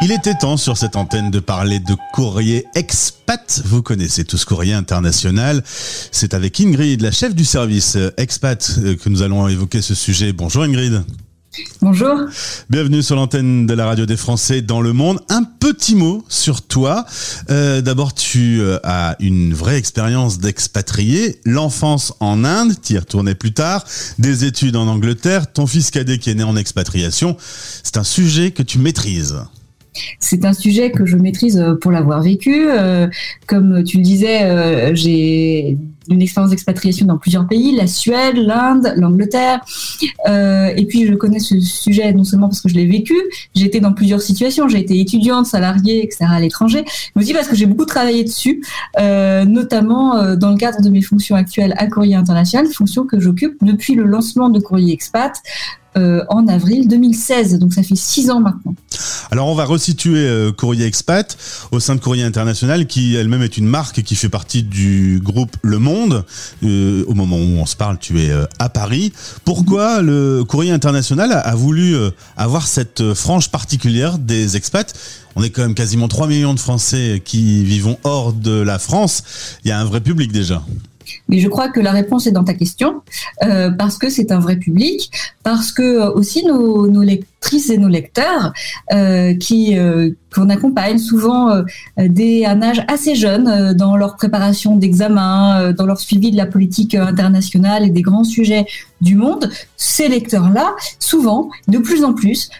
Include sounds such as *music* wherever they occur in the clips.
Il était temps sur cette antenne de parler de courrier expat. Vous connaissez tous courrier international. C'est avec Ingrid, la chef du service euh, expat, euh, que nous allons évoquer ce sujet. Bonjour Ingrid. Bonjour. Bienvenue sur l'antenne de la radio des Français dans le monde. Un petit mot sur toi. Euh, D'abord, tu euh, as une vraie expérience d'expatrié. L'enfance en Inde, tu y retournais plus tard. Des études en Angleterre. Ton fils cadet qui est né en expatriation. C'est un sujet que tu maîtrises. C'est un sujet que je maîtrise euh, pour l'avoir vécu. Euh, comme tu le disais, euh, j'ai une expérience d'expatriation dans plusieurs pays, la Suède, l'Inde, l'Angleterre. et puis je connais ce sujet non seulement parce que je l'ai vécu, j'ai été dans plusieurs situations, j'ai été étudiante, salariée, etc. à l'étranger, mais aussi parce que j'ai beaucoup travaillé dessus, notamment dans le cadre de mes fonctions actuelles à Courrier International, fonction que j'occupe depuis le lancement de Courrier Expat en avril 2016. Donc ça fait six ans maintenant. Alors on va resituer euh, Courrier Expat au sein de Courrier International qui elle-même est une marque qui fait partie du groupe Le Monde. Euh, au moment où on se parle, tu es euh, à Paris. Pourquoi le Courrier International a, voulu euh, avoir cette frange particulière des expats? On est quand même quasiment 3 millions de Français qui vivons hors de la France. Il y a un vrai public déjà. Mais je crois que la réponse est dans ta question, euh, parce que c'est un vrai public, parce que euh, aussi nos, nos lectrices et nos lecteurs euh, qui euh, qu'on accompagne souvent euh, dès un âge assez jeune dans leur préparation d'examen, dans leur suivi de la politique internationale et des grands sujets du monde, ces lecteurs-là, souvent, de plus en plus,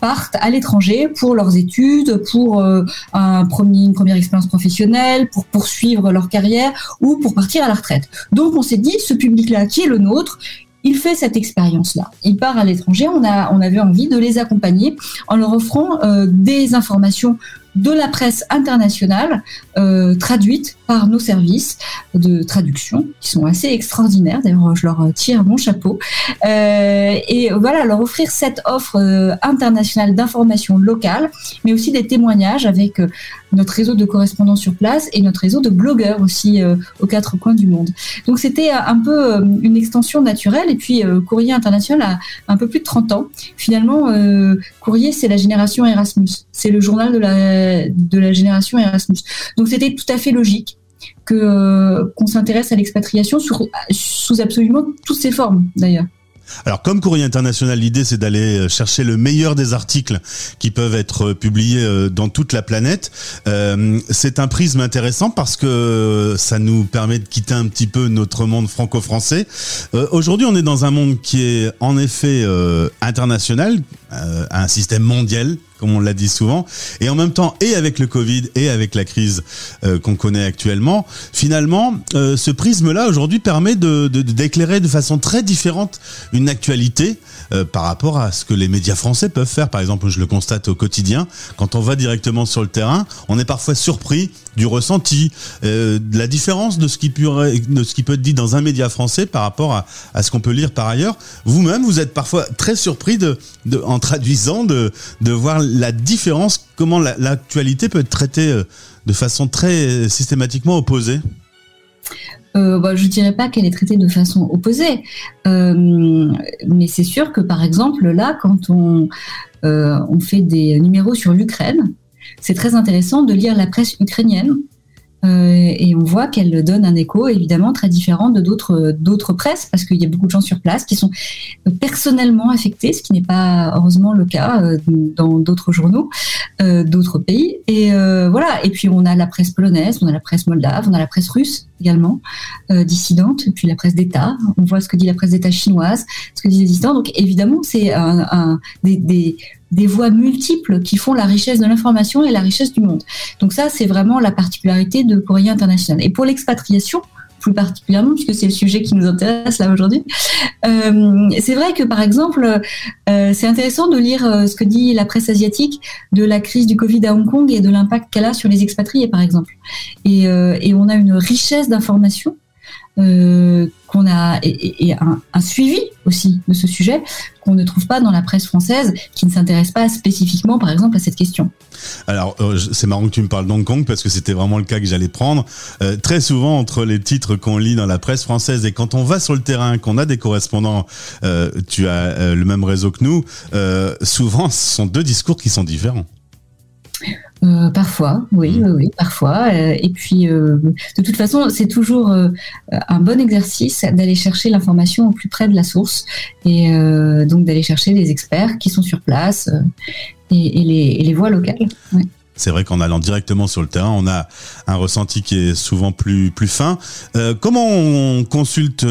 partent à l'étranger pour leurs études, pour un une première expérience professionnelle, pour poursuivre leur carrière ou pour partir à la retraite. Donc on s'est dit, ce public-là qui est le nôtre, il fait cette expérience-là. Il part à l'étranger. On a, on avait envie de les accompagner en leur offrant euh, des informations de la presse internationale euh, traduite par nos services de traduction qui sont assez extraordinaires. D'ailleurs, je leur tire mon chapeau. Euh, et voilà, leur offrir cette offre euh, internationale d'information locale, mais aussi des témoignages avec notre réseau de correspondants sur place et notre réseau de blogueurs aussi aux quatre coins du monde. Donc c'était un peu une extension naturelle. Et puis Courrier International a un peu plus de 30 ans. Finalement, Courrier, c'est la génération Erasmus. C'est le journal de la, de la génération Erasmus. Donc c'était tout à fait logique que euh, qu'on s'intéresse à l'expatriation sous, absolument toutes ses formes d'ailleurs. Alors comme Courrier International, l'idée c'est d'aller chercher le meilleur des articles qui peuvent être publiés dans toute la planète. Euh, c'est un prisme intéressant parce que ça nous permet de quitter un petit peu notre monde franco-français. Euh, Aujourd'hui on est dans un monde qui est en effet euh, international, euh, un système mondial comme on l'a dit souvent, et en même temps, et avec le Covid, et avec la crise euh, qu'on connaît actuellement, finalement, euh, ce prisme-là aujourd'hui permet de, d'éclairer de façon très différente une actualité euh, par rapport à ce que les médias français peuvent faire. Par exemple, je le constate au quotidien, quand on va directement sur le terrain, on est parfois surpris du ressenti, de la différence de ce qui peut, de ce qui peut être dit dans un média français par rapport à, à ce qu'on peut lire par ailleurs. Vous-même, vous êtes parfois très surpris de, de en traduisant de, de voir la différence, comment l'actualité peut être traitée de façon très systématiquement opposée euh, bah, je dirais pas qu'elle est traitée de façon opposée, euh, mais c'est sûr que par exemple là, quand on, euh, on fait des numéros sur l'Ukraine, c'est très intéressant de lire la presse ukrainienne. euh, et on voit qu'elle donne un écho évidemment très différent de d'autres d'autres presses parce qu'il y a beaucoup de gens sur place qui sont personnellement affectés, ce qui n'est pas heureusement le cas euh, dans d'autres journaux euh, d'autres pays. Et euh, voilà. Et puis on a la presse polonaise, on a la presse moldave, on a la presse russe également euh, dissidente, puis la presse d'État. On voit ce que dit la presse d'État chinoise, ce que disent les dissidents. Donc évidemment, c'est des, des des voies multiples qui font la richesse de l'information et la richesse du monde. Donc ça, c'est vraiment la particularité de Courrier International. Et pour l'expatriation, plus particulièrement, puisque c'est le sujet qui nous intéresse là aujourd'hui. Euh, c'est vrai que, par exemple, euh, c'est intéressant de lire euh, ce que dit la presse asiatique de la crise du Covid à Hong Kong et de l'impact qu'elle a sur les expatriés, par exemple. Et, et on a une richesse d'informations euh, qu'on a et, un, suivi aussi de ce sujet qu'on ne trouve pas dans la presse française, qui ne s'intéresse pas spécifiquement, par exemple, à cette question. Alors, euh, c'est marrant que tu me parles d'Hong Kong parce que c'était vraiment le cas que j'allais prendre. Euh, très souvent, entre les titres qu'on lit dans la presse française et quand on va sur le terrain, qu'on a des correspondants, tu as le même réseau que nous, souvent, ce sont deux discours qui sont différents. Euh, parfois, oui, mm. oui, oui, parfois. Euh, et puis, euh, de toute façon, c'est toujours un bon exercice d'aller chercher l'information au plus près de la source et donc d'aller chercher les experts qui sont sur place et, les, les, voix locales. C'est vrai qu'en allant directement sur le terrain, on a un ressenti qui est souvent plus plus fin. comment on consulte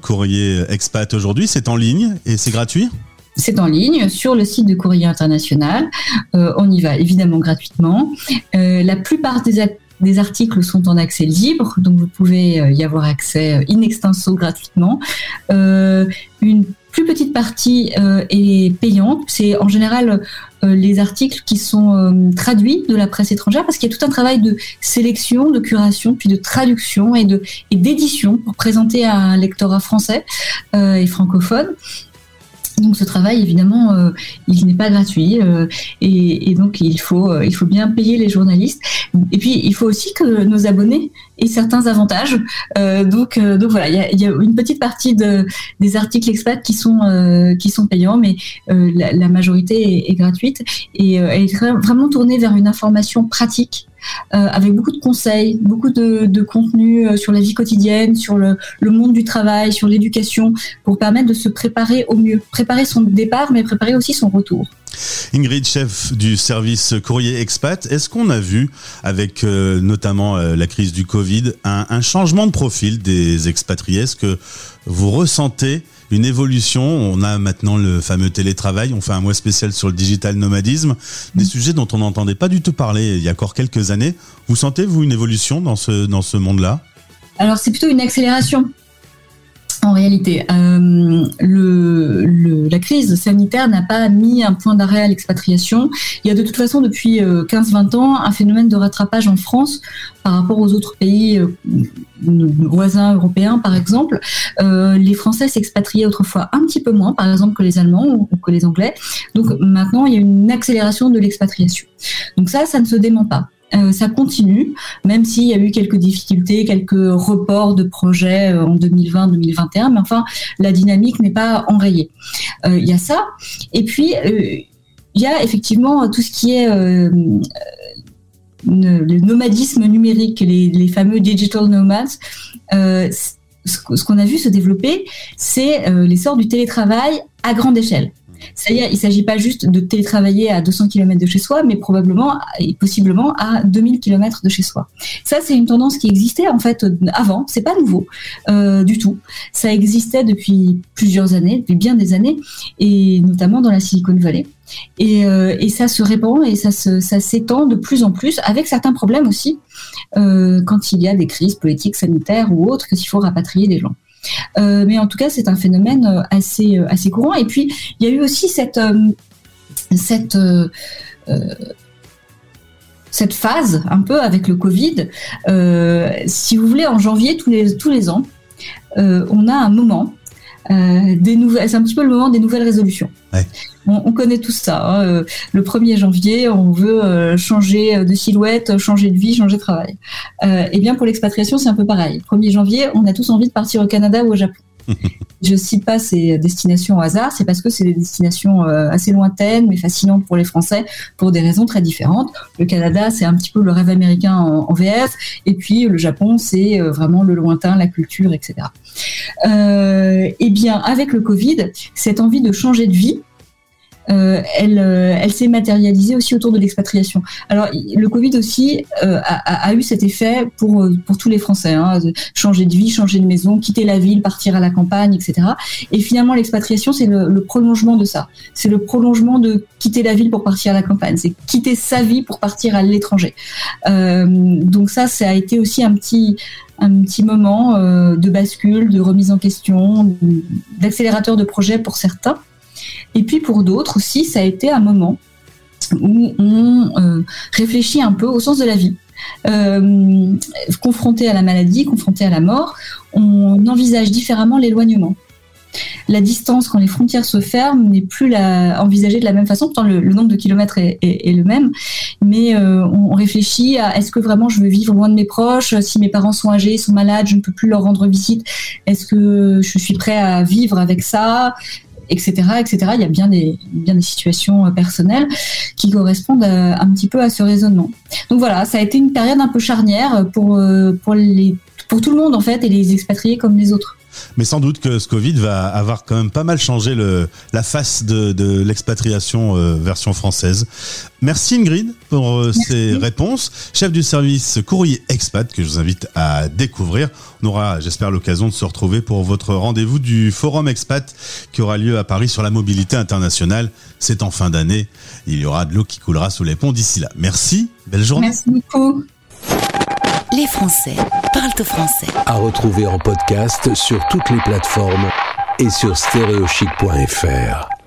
Courrier Expat aujourd'hui? C'est en ligne et c'est gratuit? C'est en ligne sur le site de Courrier International. Euh, on y va évidemment gratuitement. Euh, la plupart des, articles sont en accès libre, donc vous pouvez euh, y avoir accès in extenso gratuitement. une plus petite partie est payante. C'est en général les articles qui sont traduits de la presse étrangère parce qu'il y a tout un travail de sélection, de curation, puis de traduction et et d'édition pour présenter à un lectorat français et francophone. Donc ce travail, évidemment, euh, il n'est pas gratuit euh, et, donc il faut, euh, il faut bien payer les journalistes. Et puis il faut aussi que nos abonnés aient certains avantages. donc, donc voilà, il y a, une petite partie de, des articles expat qui sont, qui sont payants, mais la, majorité est, gratuite et elle est vraiment tournée vers une information pratique avec beaucoup de conseils, beaucoup de, de contenu euh, sur la vie quotidienne, sur le, le monde du travail, sur l'éducation, pour permettre de se préparer au mieux, préparer son départ, mais préparer aussi son retour. Ingrid, chef du service courrier expat, est-ce qu'on a vu, avec euh, notamment la crise du Covid, un, un, changement de profil des expatriés? Est-ce que vous ressentez une évolution. On a maintenant le fameux télétravail. On fait un mois spécial sur le digital nomadisme, des mm. sujets dont on n'entendait pas du tout parler il y a encore quelques années. Vous sentez vous une évolution dans ce dans ce monde-là? Alors c'est plutôt une accélération. En réalité, euh, le, la crise sanitaire n'a pas mis un point d'arrêt à l'expatriation. Il y a de toute façon depuis 15-20 euh, ans un phénomène de rattrapage en France par rapport aux autres pays euh, voisins européens, par exemple. Euh, les Français s'expatriaient autrefois un petit peu moins, par exemple, que les Allemands ou, que les Anglais. Donc maintenant, il y a une accélération de l'expatriation. Donc ça, ça ne se dément pas. Euh, ça continue, même s'il y a eu quelques difficultés, quelques reports de projets euh, en 2020-2021, mais enfin, la dynamique n'est pas enrayée. Euh, il y a ça. Et puis, il y a effectivement tout ce qui est le nomadisme numérique, les, fameux digital nomads. ce qu'on a vu se développer, c'est l'essor du télétravail à grande échelle. C'est-à-dire, il ne s'agit pas juste de télétravailler à 200 km de chez soi, mais probablement et possiblement à 2000 km de chez soi. Ça, c'est une tendance qui existait en fait avant. C'est pas nouveau euh, du tout. Ça existait depuis plusieurs années, depuis bien des années, et notamment dans la Silicon Valley. Et, euh, ça se répand et ça s'étend de plus en plus, avec certains problèmes aussi, euh, quand il y a des crises politiques, sanitaires ou autres, qu'il faut rapatrier des gens. Euh, mais en tout cas, c'est un phénomène euh, assez, euh, assez courant. Et puis, il y a eu aussi cette, cette, cette phase un peu avec le Covid. si vous voulez, en janvier, tous les, tous les ans, on a un moment euh, des nouvelles, c'est un petit peu le moment des nouvelles résolutions. On, connaît tout ça. Hein. Euh, le 1er janvier, on veut euh, changer de silhouette, changer de vie, changer de travail. et eh bien pour l'expatriation, c'est un peu pareil. 1er janvier, on a tous envie de partir au Canada ou au Japon. *laughs* Je cite pas ces destinations au hasard, c'est parce que c'est des destinations euh, assez lointaines mais fascinantes pour les Français pour des raisons très différentes. Le Canada, c'est un petit peu le rêve américain en, VF, et puis le Japon, c'est euh, vraiment le lointain, la culture, etc. Euh, eh bien, avec le Covid, cette envie de changer de vie, euh, elle, euh, elle s'est matérialisée aussi autour de l'expatriation. Alors le Covid aussi euh, a, a, eu cet effet pour pour tous les Français, hein, changer de vie, changer de maison, quitter la ville, partir à la campagne, etc. Et finalement l'expatriation c'est le, le, prolongement de ça. C'est le prolongement de quitter la ville pour partir à la campagne. C'est quitter sa vie pour partir à l'étranger. Euh, donc ça, ça a été aussi un petit un petit moment de bascule, de remise en question, d'accélérateur de projet pour certains. Et puis pour d'autres aussi, ça a été un moment où on euh, réfléchit un peu au sens de la vie. euh, confronté à la maladie, confronté à la mort, on envisage différemment l'éloignement la distance, quand les frontières se ferment, n'est plus envisagée de la même façon. Pourtant, le, nombre de kilomètres est, le même, mais euh, on, réfléchit à est-ce que vraiment je veux vivre loin de mes proches Si mes parents sont âgés, sont malades, je ne peux plus leur rendre visite. Est-ce que je suis prêt à vivre avec ça etc.. Il y a bien des, bien des situations euh, personnelles qui correspondent euh, un petit peu à ce raisonnement. Donc voilà, ça a été une période un peu charnière pour, pour, les, pour tout le monde en fait, et les expatriés comme les autres. Mais sans doute que ce Covid va avoir quand même pas mal changé le, la face de, de l'expatriation euh, version française. Merci Ingrid pour euh, ces réponses. Chef du service courrier expat que je vous invite à découvrir. On aura, j'espère, l'occasion de se retrouver pour votre rendez-vous du Forum Expat qui aura lieu à Paris sur la mobilité internationale. C'est en fin d'année. Il y aura de l'eau qui coulera sous les ponts d'ici là. Merci. Belle journée. Merci beaucoup. Les Français parlent français. À retrouver en podcast sur toutes les plateformes et sur stéréochic.fr.